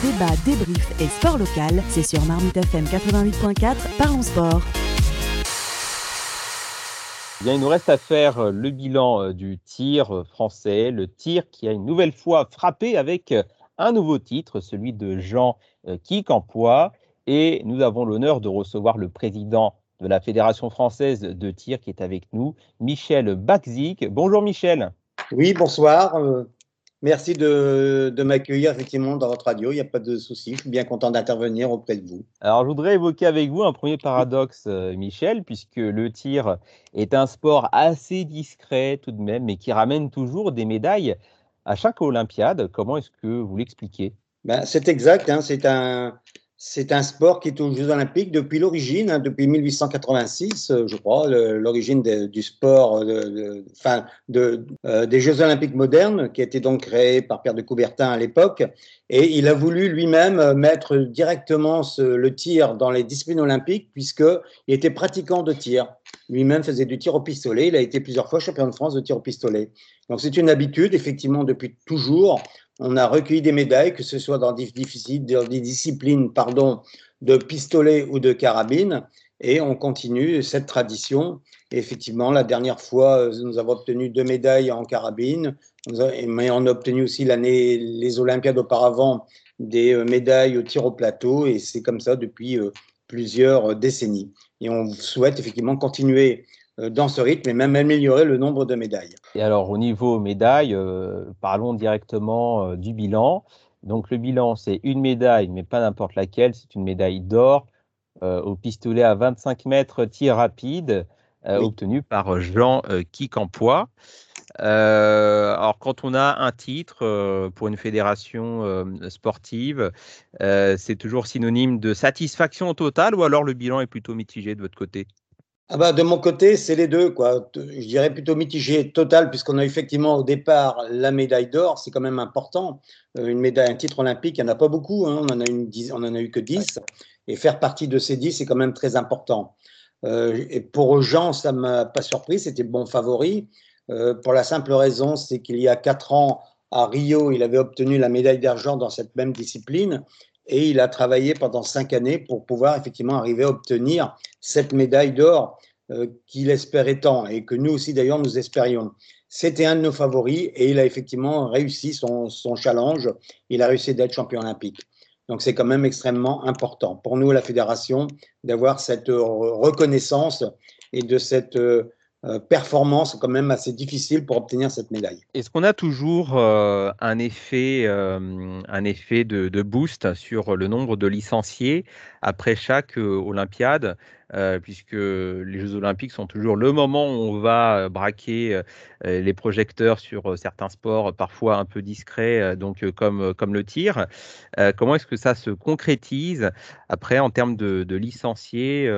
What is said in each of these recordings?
Débat, débrief et sport local, c'est sur Marmite FM 88.4, parlons sport. Bien, il nous reste à faire euh, le bilan euh, du tir euh, français, le tir qui a une nouvelle fois frappé avec un nouveau titre, celui de Jean Kicampois. Et nous avons l'honneur de recevoir le président de la Fédération française de tir qui est avec nous, Michel Bakzik. Bonjour Michel. Oui, bonsoir. Merci de, m'accueillir effectivement dans votre radio. Il n'y a pas de souci. Je suis bien content d'intervenir auprès de vous. Alors, je voudrais évoquer avec vous un premier paradoxe, euh, Michel, puisque le tir est un sport assez discret tout de même, mais qui ramène toujours des médailles à chaque Olympiade. Comment est-ce que vous l'expliquez? Ben, C'est exact. Hein. c'est un, c'est un sport qui est aux Jeux Olympiques depuis l'origine, hein, depuis 1886, euh, je crois, l'origine du sport, enfin, de, euh, des Jeux Olympiques modernes, qui a été donc créé par Pierre de Coubertin à l'époque. Et il a voulu lui-même mettre directement le tir dans les disciplines olympiques, puisqu'il était pratiquant de tir. Lui-même faisait du tir au pistolet. Il a été plusieurs fois champion de France de tir au pistolet. Donc c'est une habitude, effectivement, depuis toujours on a recueilli des médailles, que ce soit dans des, disciplines pardon, de pistolet ou de carabine, et on continue cette tradition. effectivement, la dernière fois, nous avons obtenu deux médailles en carabine, mais on a obtenu aussi l'année, les Olympiades auparavant, des euh, médailles au tir au plateau, et c'est comme ça depuis euh, plusieurs décennies. Et on souhaite effectivement continuer euh, dans ce rythme et même améliorer le nombre de médailles. Et alors au niveau médailles, euh, parlons directement euh, du bilan. Donc le bilan, c'est une médaille, mais pas n'importe laquelle, c'est une médaille d'or au pistolet à 25 mètres tir rapide, obtenue par Jean Kicampois. alors, quand on a un titre pour une fédération sportive, c'est toujours synonyme de satisfaction totale ou alors le bilan est plutôt mitigé de votre côté? Ah bah, de mon côté, c'est les deux. Quoi. Je dirais plutôt mitigé total, puisqu'on a effectivement au départ la médaille d'or, c'est quand même important. Euh, une médaille, un titre olympique, il n'y en a pas beaucoup, hein. on, en a une, on en a eu que 10. Et faire partie de ces 10, c'est quand même très important. Euh, et pour Jean, ça ne m'a pas surpris, c'était bon favori. Euh, pour la simple raison, c'est qu'il y a 4 ans, à Rio, il avait obtenu la médaille d'argent dans cette même discipline et il a travaillé pendant cinq années pour pouvoir effectivement arriver à obtenir cette médaille d'or euh, qu'il espérait tant et que nous aussi d'ailleurs nous espérions. C'était un de nos favoris et il a effectivement réussi son, son challenge. Il a réussi d'être champion olympique. Donc c'est quand même extrêmement important pour nous, la fédération, d'avoir cette reconnaissance et de cette euh, euh, performance quand même assez difficile pour obtenir cette médaille. Est-ce qu'on a toujours euh, un effet, euh, un effet de, boost sur le nombre de licenciés après chaque Olympiade? Puisque les Jeux Olympiques sont toujours le moment où on va braquer les projecteurs sur certains sports parfois un peu discrets, donc comme, comme le tir. comment est-ce que ça se concrétise après en termes de, licenciés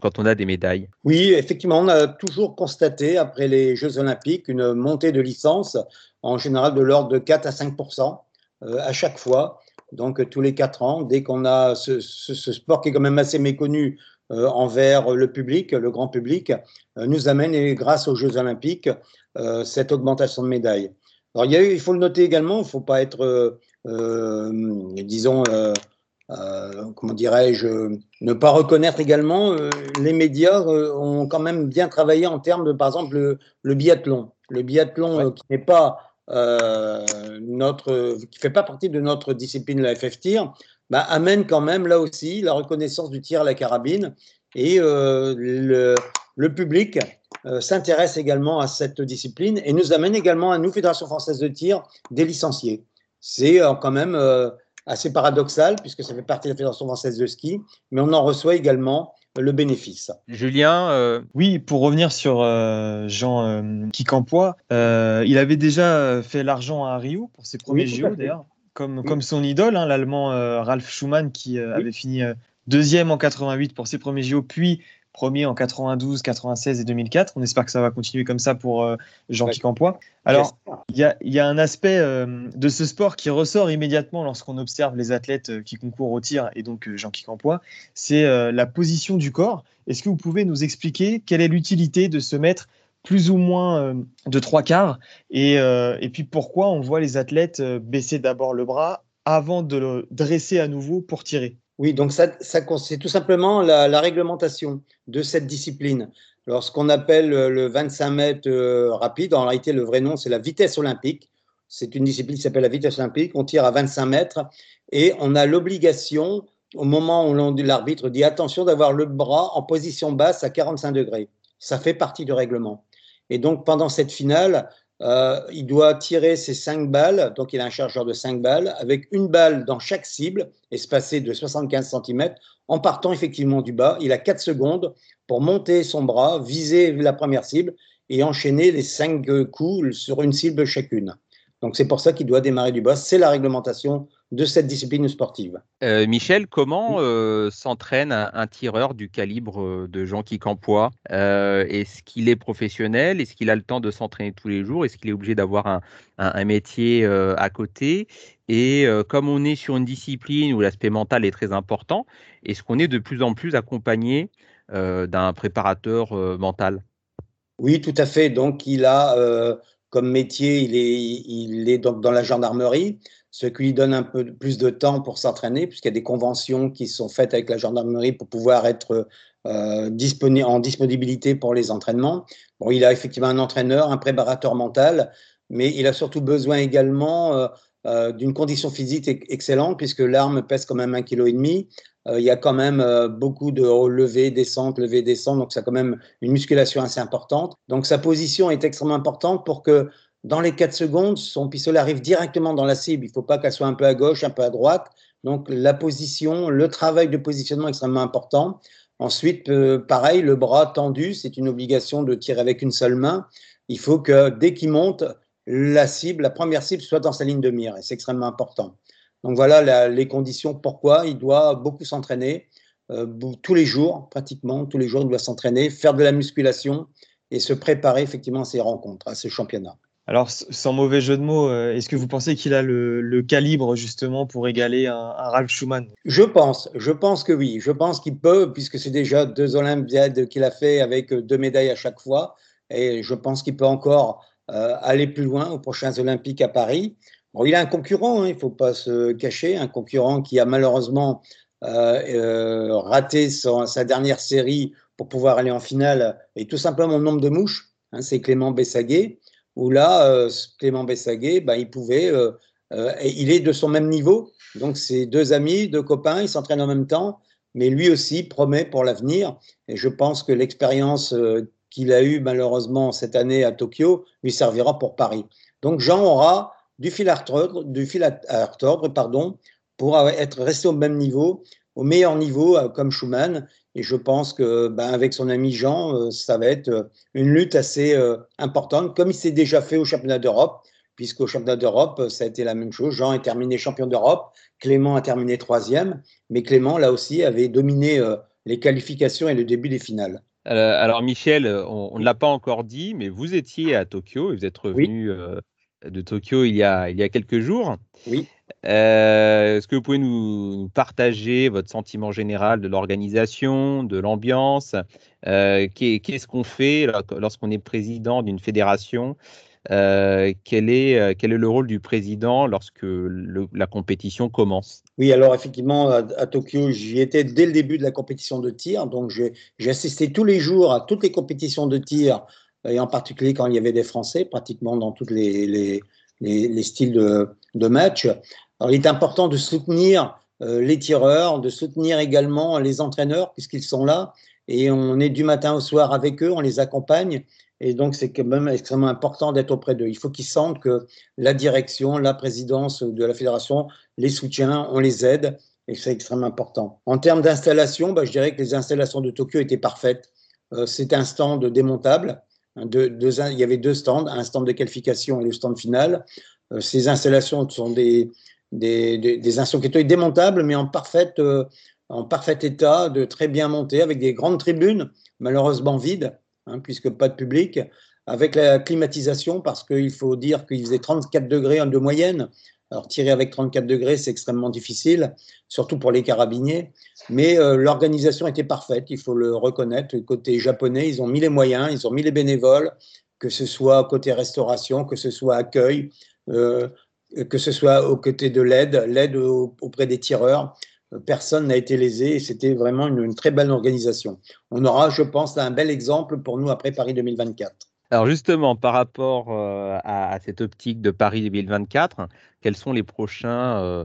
quand on a des médailles? Oui, effectivement, on a toujours constaté, après les Jeux olympiques, une montée de licence, en général de l'ordre de 4 à 5% euh, à chaque fois. Donc, tous les 4 ans, dès qu'on a ce, sport qui est quand même assez méconnu euh, envers le public, le grand public, euh, nous amène, et grâce aux Jeux olympiques, cette augmentation de médailles. Alors, il, y a eu, il faut le noter également, il ne faut pas être, disons, euh, comment dirais-je, ne pas reconnaître également, euh, les médias euh, ont quand même bien travaillé en termes de, par exemple, le, biathlon. Le biathlon qui n'est pas notre, qui fait pas partie de notre discipline, la FF tir, bah, amène quand même là aussi la reconnaissance du tir à la carabine et le, le, public s'intéresse également à cette discipline et nous amène également à nous, Fédération française de tir, des licenciés. C'est quand même assez paradoxal puisque ça fait partie de la Fédération française de ski, mais on en reçoit également le bénéfice. Julien euh, Oui, pour revenir sur euh, Jean euh, Kicampois, il avait déjà fait l'argent à Rio pour ses premiers JO d'ailleurs, comme, comme son idole, hein, l'allemand Ralf Schumann qui avait fini deuxième en 88 pour ses premiers JO, puis premier en 92, 96 et 2004. On espère que ça va continuer comme ça pour euh, Jean Kicampois. Alors, il y a, un aspect euh, de ce sport qui ressort immédiatement lorsqu'on observe les athlètes euh, qui concourent au tir et donc Jean Kicampois, c'est la position du corps. Est-ce que vous pouvez nous expliquer quelle est l'utilité de se mettre plus ou moins de trois quarts et, et, puis pourquoi on voit les athlètes baisser d'abord le bras avant de le dresser à nouveau pour tirer? Oui, donc ça, c'est tout simplement la, réglementation de cette discipline. Lorsqu'on appelle le 25 mètres euh, rapide, en réalité, le vrai nom, c'est la vitesse olympique. C'est une discipline qui s'appelle la vitesse olympique. On tire à 25 mètres et on a l'obligation, au moment où l'arbitre dit attention, d'avoir le bras en position basse à 45 degrés. Ça fait partie du règlement. Et donc, pendant cette finale, euh, il doit tirer ses cinq balles, donc il a un chargeur de cinq balles, avec une balle dans chaque cible, espacée de 75 cm, en partant effectivement du bas. Il a 4 secondes pour monter son bras, viser la première cible et enchaîner les cinq coups sur une cible chacune. Donc c'est pour ça qu'il doit démarrer du bas. C'est la réglementation de cette discipline sportive. Euh, Michel, comment euh, s'entraîne un, tireur du calibre euh, de Jean Campois Est-ce qu'il est professionnel? Est-ce qu'il a le temps de s'entraîner tous les jours? Est-ce qu'il est obligé d'avoir un, métier à côté? Et comme on est sur une discipline où l'aspect mental est très important, est-ce qu'on est de plus en plus accompagné d'un préparateur mental? Oui, tout à fait. Donc il a comme métier, il est, il est donc dans la gendarmerie, ce qui lui donne un peu plus de temps pour s'entraîner, puisqu'il y a des conventions qui sont faites avec la gendarmerie pour pouvoir être euh, en disponibilité pour les entraînements. Bon, il a effectivement un entraîneur, un préparateur mental, mais il a surtout besoin également euh, euh, d'une condition physique excellente, puisque l'arme pèse quand même un kilo et demi. Il y a quand même beaucoup de levées, descentes, levées, descentes, donc ça a quand même une musculation assez importante. Donc sa position est extrêmement importante pour que dans les 4 secondes, son pistolet arrive directement dans la cible. Il ne faut pas qu'elle soit un peu à gauche, un peu à droite. Donc la position, le travail de positionnement est extrêmement important. Ensuite, euh, pareil, le bras tendu, c'est une obligation de tirer avec une seule main. Il faut que dès qu'il monte, la cible, la première cible soit dans sa ligne de mire, et c'est extrêmement important. Donc voilà les conditions pourquoi il doit beaucoup s'entraîner, euh, tous les jours, pratiquement tous les jours, il doit s'entraîner, faire de la musculation et se préparer effectivement à ces rencontres, à ces championnats. Alors, sans mauvais jeu de mots, euh, est-ce que vous pensez qu'il a le, calibre justement pour égaler un, Ralph Schumann? Je pense, je pense que oui. Je pense qu'il peut, puisque c'est déjà deux Olympiades qu'il a fait avec deux médailles à chaque fois. Et je pense qu'il peut encore euh, aller plus loin aux prochains Olympiques à Paris. Bon, il a un concurrent, hein, il ne faut pas se cacher, un concurrent qui a malheureusement euh, euh, raté sa dernière série pour pouvoir aller en finale, et tout simplement le nombre de mouches, hein, c'est Clément Bessaguet, où là, euh, Clément Bessaguet, ben, il pouvait, il est de son même niveau, donc c'est deux amis, deux copains, ils s'entraînent en même temps, mais lui aussi promet pour l'avenir, et je pense que l'expérience qu'il a eue malheureusement cette année à Tokyo lui servira pour Paris. Donc Jean aura du fil à retordre, du pardon, pour être resté au même niveau, au meilleur niveau euh, comme Schumann. Et je pense que ben, avec son ami Jean, euh, ça va être euh, une lutte assez importante, comme il s'est déjà fait au championnat d'Europe, puisqu'au championnat d'Europe, ça a été la même chose. Jean est terminé champion d'Europe, Clément a terminé troisième, mais Clément, là aussi, avait dominé les qualifications et le début des finales. alors Michel, on ne l'a pas encore dit, mais vous étiez à Tokyo et vous êtes revenu de Tokyo il y a, il y a quelques jours. Oui. Euh, est-ce que vous pouvez nous, partager votre sentiment général de l'organisation, de l'ambiance euh, Qu'est-ce qu'on fait lorsqu'on est président d'une fédération euh, quel, est, quel est le rôle du président lorsque la compétition commence? Oui, alors effectivement, à, à Tokyo, j'y étais dès le début de la compétition de tir. Donc, j'ai assisté tous les jours à toutes les compétitions de tir et en particulier quand il y avait des Français, pratiquement dans tous les, les, les, styles de, de, match. Alors, il est important de soutenir euh, les tireurs, de soutenir également les entraîneurs, puisqu'ils sont là, et on est du matin au soir avec eux, on les accompagne, et donc c'est quand même extrêmement important d'être auprès d'eux. Il faut qu'ils sentent que la direction, la présidence de la fédération les soutient, on les aide, et c'est extrêmement important. En termes d'installation, bah, je dirais que les installations de Tokyo étaient parfaites. Euh, c'est un stand démontable il y avait deux stands, un stand de qualification et le stand final. Euh, ces installations sont des, des, des, installations qui étaient démontables, mais en, parfaite, euh, en parfait état, de très bien montées, avec des grandes tribunes, malheureusement vides, hein, puisque pas de public, avec la climatisation, parce qu'il faut dire qu'il faisait 34 degrés de moyenne, alors tirer avec 34 degrés, c'est extrêmement difficile, surtout pour les carabiniers, mais euh, l'organisation était parfaite, il faut le reconnaître. Côté japonais, ils ont mis les moyens, ils ont mis les bénévoles, que ce soit côté restauration, que ce soit accueil. Euh, que ce soit aux côtés de l'aide, l'aide auprès des tireurs. Personne n'a été lésé et c'était vraiment une, très belle organisation. On aura, je pense, un bel exemple pour nous après Paris 2024. Alors justement, par rapport euh, à, cette optique de Paris 2024, quels sont les prochains euh,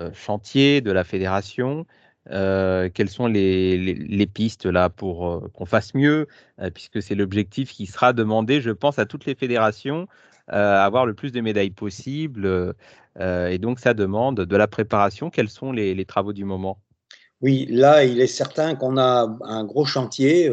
euh, chantiers de la fédération Quelles sont les, pistes là pour qu'on fasse mieux Puisque c'est l'objectif qui sera demandé, je pense, à toutes les fédérations, avoir le plus de médailles possible. et donc, ça demande de la préparation. Quels sont les travaux du moment? Oui, là, il est certain qu'on a un gros chantier,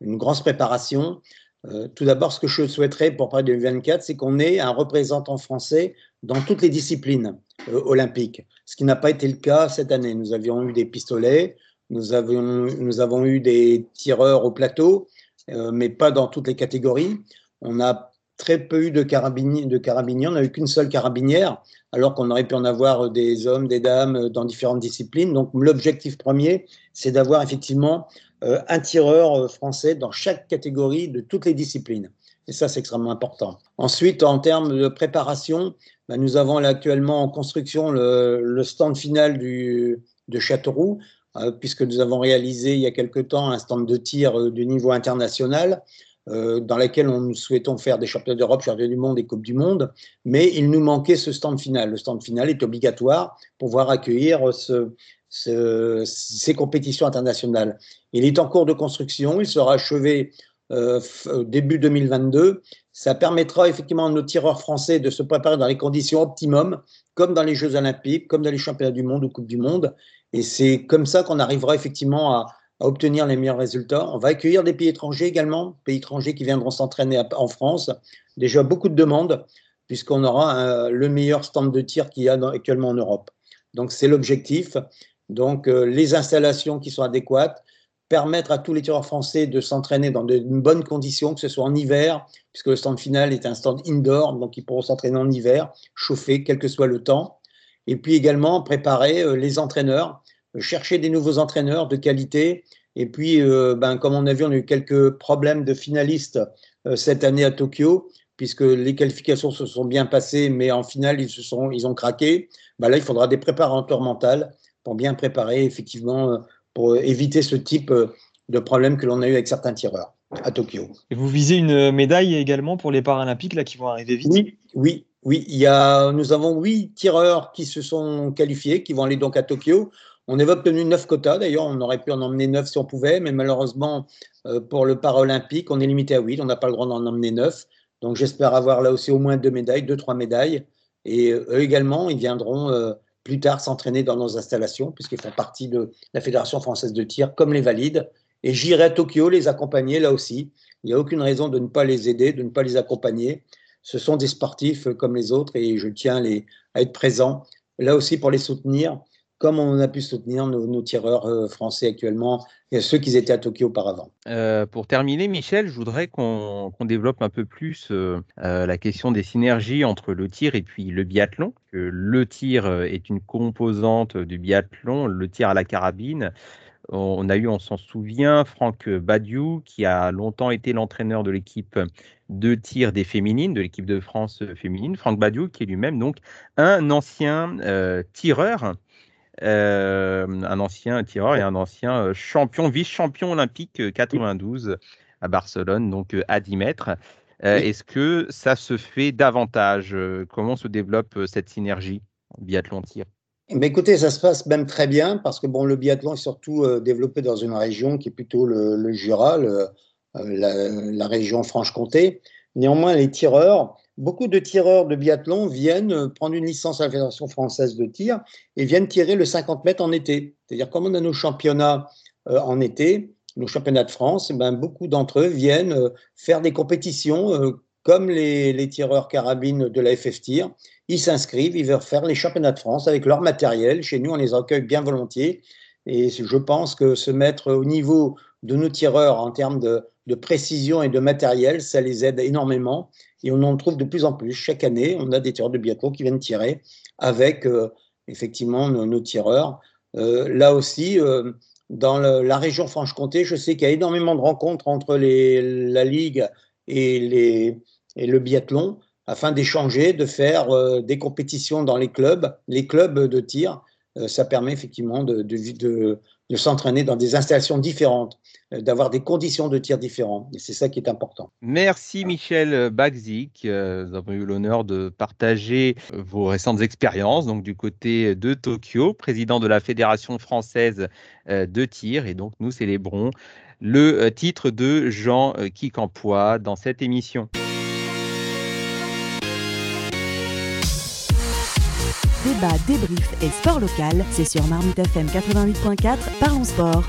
une grosse préparation. Euh, tout d'abord, ce que je souhaiterais pour Paris 2024, c'est qu'on ait un représentant français dans toutes les disciplines euh, olympiques, ce qui n'a pas été le cas cette année. Nous avions eu des pistolets, nous, avons eu des tireurs au plateau, euh, mais pas dans toutes les catégories. On a très peu eu de carabiniers, de carabiniers. on n'a eu qu'une seule carabinière, alors qu'on aurait pu en avoir des hommes, des dames dans différentes disciplines. Donc l'objectif premier, c'est d'avoir effectivement un tireur euh, français dans chaque catégorie de toutes les disciplines. Et ça, c'est extrêmement important. Ensuite, en termes de préparation, ben, nous avons actuellement en construction le, stand final de Châteauroux, euh, puisque nous avons réalisé il y a quelque temps un stand de tir du niveau international. dans lequel nous souhaitons faire des championnats d'Europe, championnats du monde et Coupe du Monde, mais il nous manquait ce stand final. Le stand final est obligatoire pour pouvoir accueillir ce, ces compétitions internationales. Il est en cours de construction, il sera achevé euh, début 2022. Ça permettra effectivement à nos tireurs français de se préparer dans les conditions optimum, comme dans les Jeux olympiques, comme dans les championnats du monde ou Coupe du monde. Et c'est comme ça qu'on arrivera effectivement à, obtenir les meilleurs résultats. On va accueillir des pays étrangers également, pays étrangers qui viendront s'entraîner en France. Déjà beaucoup de demandes, puisqu'on aura le meilleur stand de tir qu'il y a actuellement en Europe. Donc c'est l'objectif. Donc, euh, les installations qui sont adéquates, permettre à tous les tireurs français de s'entraîner dans de bonnes conditions, que ce soit en hiver, puisque le stand final est un stand indoor, donc ils pourront s'entraîner en hiver, chauffer, quel que soit le temps. Et puis également préparer euh, les entraîneurs, euh, chercher des nouveaux entraîneurs de qualité. Et puis, ben, comme on a vu, on a eu quelques problèmes de finalistes cette année à Tokyo, puisque les qualifications se sont bien passées, mais en finale, ils, se sont, ils ont craqué. Ben là, il faudra des préparateurs mentaux pour bien préparer, effectivement, euh, pour éviter ce type euh, de problème que l'on a eu avec certains tireurs à Tokyo. Et vous visez une médaille également pour les Paralympiques là, qui vont arriver vite? Oui, oui, oui. Il y a, nous avons huit tireurs qui se sont qualifiés, qui vont aller donc à Tokyo. On avait obtenu neuf quotas, d'ailleurs, on aurait pu en emmener neuf si on pouvait, mais malheureusement, euh, pour le Paralympique, on est limité à huit, on n'a pas le droit d'en emmener neuf. Donc j'espère avoir là aussi au moins deux médailles, deux, trois médailles. Et eux également, ils viendront plus tard s'entraîner dans nos installations, puisqu'ils font partie de la Fédération française de tir, comme les valides. Et j'irai à Tokyo les accompagner là aussi. Il n'y a aucune raison de ne pas les aider, de ne pas les accompagner. Ce sont des sportifs comme les autres et je tiens à être présent là aussi pour les soutenir comme on a pu soutenir nos, tireurs euh, français actuellement, et ceux qui étaient à Tokyo auparavant. Euh, pour terminer, Michel, je voudrais qu'on développe un peu plus euh, la question des synergies entre le tir et puis le biathlon. Le tir est une composante du biathlon, le tir à la carabine. On a eu, on s'en souvient, Franck Badiou, qui a longtemps été l'entraîneur de l'équipe de tir des féminines, de l'équipe de France féminine. Franck Badiou, qui est lui-même donc un ancien tireur un ancien tireur et un ancien euh, champion, vice-champion olympique 92 euh, à Barcelone, donc à 10 mètres. Est-ce que ça se fait davantage Comment se développe cette synergie biathlon-tir mais écoutez, ça se passe même très bien parce que bon, le biathlon est surtout développé dans une région qui est plutôt le, Jura, la, la, région Franche-Comté. Néanmoins, les tireurs beaucoup de tireurs de biathlon viennent euh, prendre une licence à la Fédération française de tir et viennent tirer le 50 mètres en été. C'est-à-dire, comme on a nos championnats euh, en été, nos championnats de France, eh ben, beaucoup d'entre eux viennent euh, faire des compétitions comme les, tireurs carabines de la FF Tir. Ils s'inscrivent, ils veulent faire les championnats de France avec leur matériel. Chez nous, on les accueille bien volontiers. Et je pense que se mettre au niveau de nos tireurs en termes de, de précision et de matériel, ça les aide énormément. Et on en trouve de plus en plus. Chaque année, on a des tireurs de biathlon qui viennent tirer avec euh, effectivement nos, tireurs. Euh, là aussi, euh, dans la région Franche-Comté, je sais qu'il y a énormément de rencontres entre la Ligue et, le biathlon. afin d'échanger, de faire des compétitions dans les clubs, les clubs de tir. ça permet effectivement de, s'entraîner dans des installations différentes, d'avoir des conditions de tir différentes. Et c'est ça qui est important. Merci Michel Bagzik. Euh, nous avons eu l'honneur de partager euh, vos récentes expériences donc du côté de Tokyo, président de la Fédération française de tir. Et donc nous célébrons le titre de Jean Kikampois dans cette émission. Débat, débrief et sport local, c'est sur Marmite FM 88.4, parlons sport.